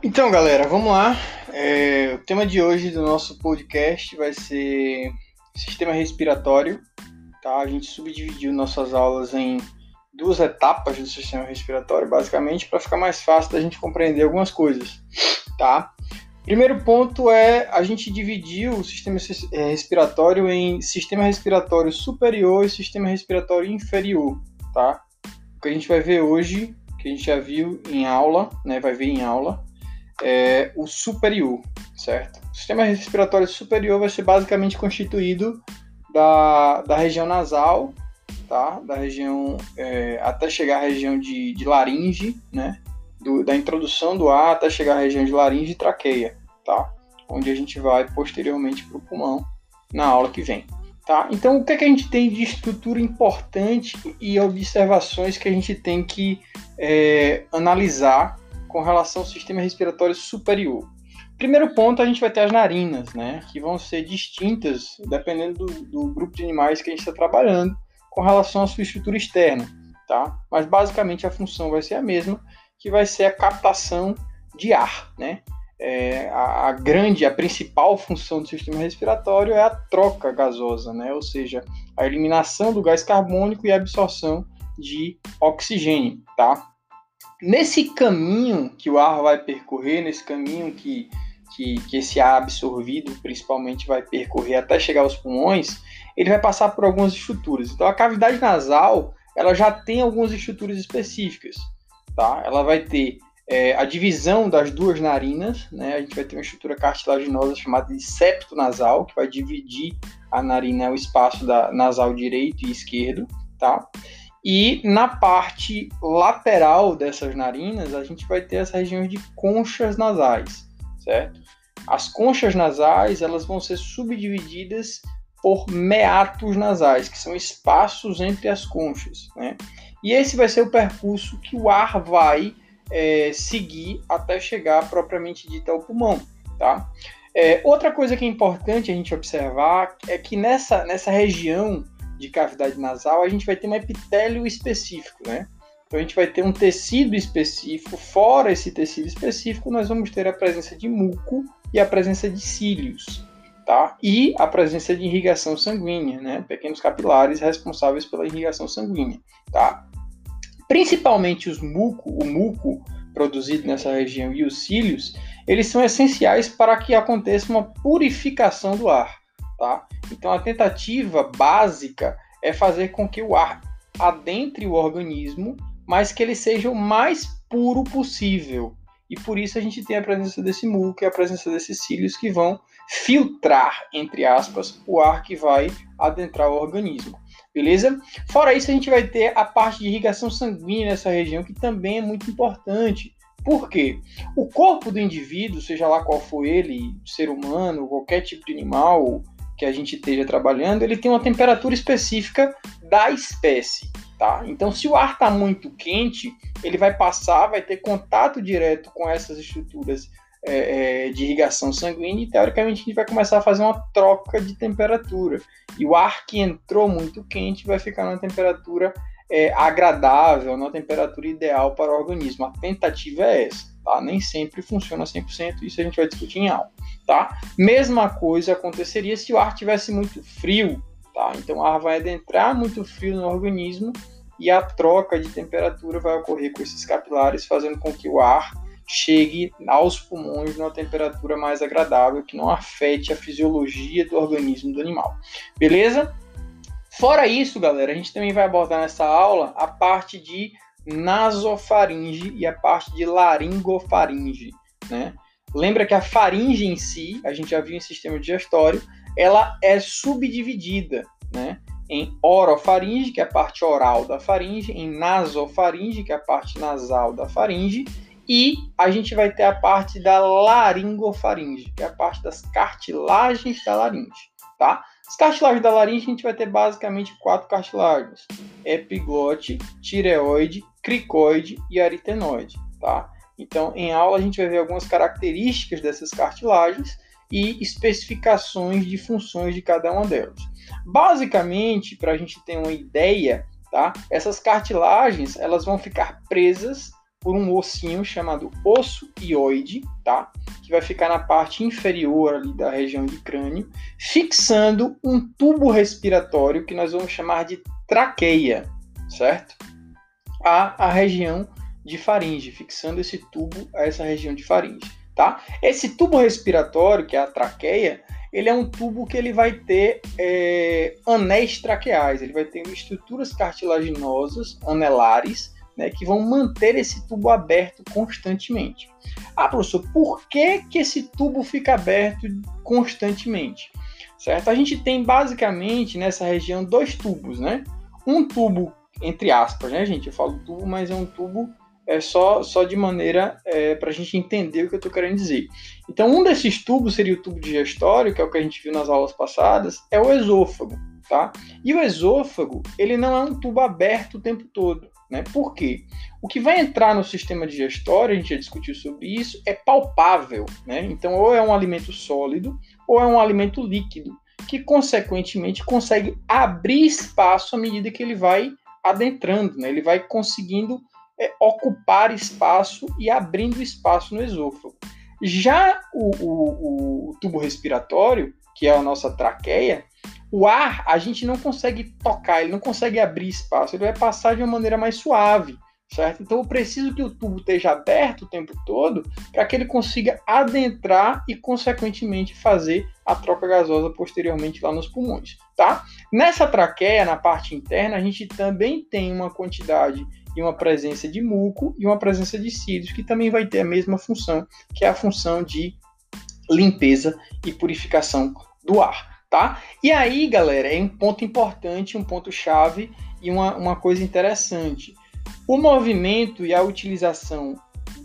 Então, galera, vamos lá. É, o tema de hoje do nosso podcast vai ser sistema respiratório. Tá? A gente subdividiu nossas aulas em duas etapas do sistema respiratório, basicamente, para ficar mais fácil da gente compreender algumas coisas. Tá? Primeiro ponto é a gente dividiu o sistema é, respiratório em sistema respiratório superior e sistema respiratório inferior. Tá? O que a gente vai ver hoje, que a gente já viu em aula, né, vai ver em aula, é o superior, certo? O sistema respiratório superior vai ser basicamente constituído da, da região nasal, tá? Da região é, até chegar à região de, de laringe, né? Do, da introdução do ar até chegar à região de laringe e traqueia, tá? Onde a gente vai posteriormente para o pulmão na aula que vem. Tá? Então, o que, é que a gente tem de estrutura importante e observações que a gente tem que é, analisar com relação ao sistema respiratório superior? Primeiro ponto, a gente vai ter as narinas, né, que vão ser distintas dependendo do, do grupo de animais que a gente está trabalhando com relação à sua estrutura externa, tá? Mas basicamente a função vai ser a mesma, que vai ser a captação de ar, né? é, a, a, grande, a principal função do sistema respiratório é a troca gasosa, né? ou seja, a eliminação do gás carbônico e a absorção de oxigênio. Tá? Nesse caminho que o ar vai percorrer, nesse caminho que, que, que esse ar absorvido principalmente vai percorrer até chegar aos pulmões, ele vai passar por algumas estruturas. Então a cavidade nasal ela já tem algumas estruturas específicas. Tá? Ela vai ter é, a divisão das duas narinas, né? A gente vai ter uma estrutura cartilaginosa chamada de septo nasal, que vai dividir a narina, o espaço da nasal direito e esquerdo, tá? E na parte lateral dessas narinas, a gente vai ter as regiões de conchas nasais, certo? As conchas nasais, elas vão ser subdivididas por meatos nasais, que são espaços entre as conchas, né? E esse vai ser o percurso que o ar vai é, seguir até chegar propriamente dita ao pulmão, tá? É, outra coisa que é importante a gente observar é que nessa, nessa região de cavidade nasal a gente vai ter um epitélio específico, né? Então a gente vai ter um tecido específico, fora esse tecido específico, nós vamos ter a presença de muco e a presença de cílios, tá? E a presença de irrigação sanguínea, né? Pequenos capilares responsáveis pela irrigação sanguínea, tá? Principalmente os muco, o muco produzido nessa região e os cílios, eles são essenciais para que aconteça uma purificação do ar. Tá? Então a tentativa básica é fazer com que o ar adentre o organismo, mas que ele seja o mais puro possível. E por isso a gente tem a presença desse muco e a presença desses cílios que vão filtrar, entre aspas, o ar que vai adentrar o organismo beleza? Fora isso, a gente vai ter a parte de irrigação sanguínea nessa região, que também é muito importante. Por quê? O corpo do indivíduo, seja lá qual for ele, ser humano, qualquer tipo de animal que a gente esteja trabalhando, ele tem uma temperatura específica da espécie, tá? Então, se o ar está muito quente, ele vai passar, vai ter contato direto com essas estruturas é, é, de irrigação sanguínea e teoricamente a gente vai começar a fazer uma troca de temperatura. E o ar que entrou muito quente vai ficar numa temperatura é, agradável, numa temperatura ideal para o organismo. A tentativa é essa, tá? Nem sempre funciona 100%, isso a gente vai discutir em aula, tá? Mesma coisa aconteceria se o ar tivesse muito frio, tá? Então o ar vai adentrar muito frio no organismo e a troca de temperatura vai ocorrer com esses capilares, fazendo com que o ar chegue aos pulmões numa temperatura mais agradável, que não afete a fisiologia do organismo do animal. Beleza? Fora isso, galera, a gente também vai abordar nessa aula a parte de nasofaringe e a parte de laringofaringe, né? Lembra que a faringe em si, a gente já viu em sistema digestório, ela é subdividida, né? Em orofaringe, que é a parte oral da faringe, em nasofaringe, que é a parte nasal da faringe, e a gente vai ter a parte da laringofaringe, que é a parte das cartilagens da laringe, tá? As cartilagens da laringe a gente vai ter basicamente quatro cartilagens: epiglote, tireoide, cricoide e aritenoide, tá? Então, em aula a gente vai ver algumas características dessas cartilagens e especificações de funções de cada uma delas. Basicamente, para a gente ter uma ideia, tá? Essas cartilagens elas vão ficar presas por um ossinho chamado osso ioide, tá? Que vai ficar na parte inferior ali da região de crânio, fixando um tubo respiratório que nós vamos chamar de traqueia, certo? A, a região de faringe, fixando esse tubo a essa região de faringe, tá? Esse tubo respiratório, que é a traqueia, ele é um tubo que ele vai ter é, anéis traqueais, ele vai ter estruturas cartilaginosas anelares, né, que vão manter esse tubo aberto constantemente. Ah, professor, por que, que esse tubo fica aberto constantemente? Certo? A gente tem basicamente nessa região dois tubos, né? Um tubo, entre aspas, né, gente? Eu falo tubo, mas é um tubo é só, só de maneira é, para a gente entender o que eu estou querendo dizer. Então, um desses tubos seria o tubo digestório, que é o que a gente viu nas aulas passadas, é o esôfago, tá? E o esôfago, ele não é um tubo aberto o tempo todo, né? Por quê? O que vai entrar no sistema digestório, a gente já discutiu sobre isso, é palpável, né? Então, ou é um alimento sólido, ou é um alimento líquido, que consequentemente consegue abrir espaço à medida que ele vai adentrando, né? Ele vai conseguindo é, ocupar espaço e abrindo espaço no esôfago. Já o, o, o, tubo respiratório, que é a nossa traqueia, o ar a gente não consegue tocar, ele não consegue abrir espaço, ele vai passar de uma maneira mais suave, certo? Então eu preciso que o tubo esteja aberto o tempo todo para que ele consiga adentrar e, consequentemente, fazer a troca gasosa posteriormente lá nos pulmões, tá? Nessa traqueia, na parte interna, a gente também tem uma quantidade e uma presença de muco e uma presença de cílios, que também vai ter a mesma função, que é a função de limpeza e purificação do ar, tá? E aí, galera, é um ponto importante, um ponto chave e uma, uma coisa interessante. O movimento e a utilização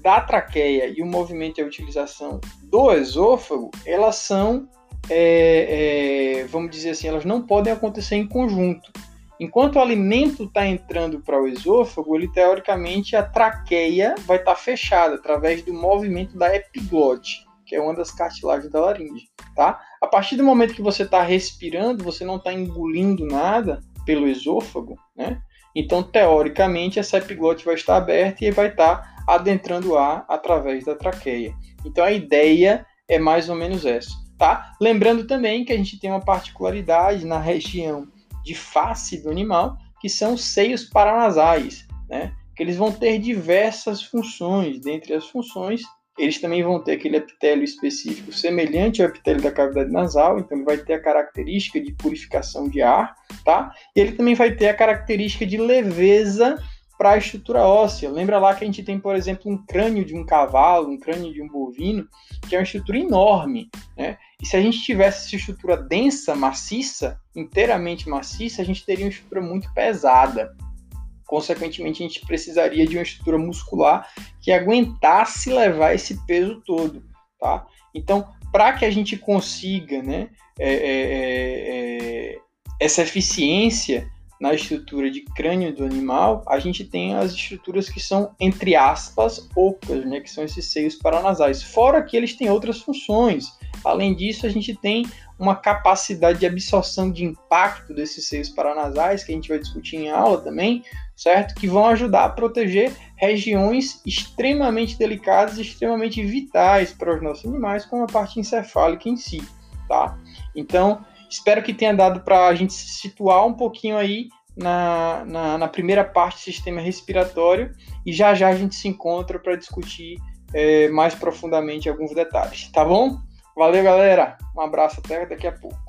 da traqueia e o movimento e a utilização do esôfago, elas são, é, é, vamos dizer assim, elas não podem acontecer em conjunto. Enquanto o alimento está entrando para o esôfago, ele teoricamente a traqueia vai estar tá fechada através do movimento da epiglote, que é uma das cartilagens da laringe, tá? A partir do momento que você está respirando, você não está engolindo nada pelo esôfago, né? Então, teoricamente, essa epiglote vai estar aberta e vai estar tá adentrando o ar através da traqueia. Então, a ideia é mais ou menos essa, tá? Lembrando também que a gente tem uma particularidade na região de face do animal, que são os seios paranasais, né? Que eles vão ter diversas funções. Dentre as funções, eles também vão ter aquele epitélio específico semelhante ao epitélio da cavidade nasal, então ele vai ter a característica de purificação de ar, tá? E ele também vai ter a característica de leveza para a estrutura óssea. Lembra lá que a gente tem, por exemplo, um crânio de um cavalo, um crânio de um bovino, que é uma estrutura enorme, né? E se a gente tivesse essa estrutura densa, maciça, inteiramente maciça, a gente teria uma estrutura muito pesada. Consequentemente, a gente precisaria de uma estrutura muscular que aguentasse levar esse peso todo, tá? Então, para que a gente consiga, né, é, é, é, é essa eficiência na estrutura de crânio do animal, a gente tem as estruturas que são, entre aspas, ocas, né, que são esses seios paranasais. Fora que eles têm outras funções. Além disso, a gente tem uma capacidade de absorção de impacto desses seios paranasais, que a gente vai discutir em aula também, certo? Que vão ajudar a proteger regiões extremamente delicadas, extremamente vitais para os nossos animais, como a parte encefálica em si, tá? Então, Espero que tenha dado para a gente se situar um pouquinho aí na, na, na, primeira parte do sistema respiratório e já já a gente se encontra para discutir é, mais profundamente alguns detalhes, tá bom? Valeu, galera. Um abraço até daqui a pouco.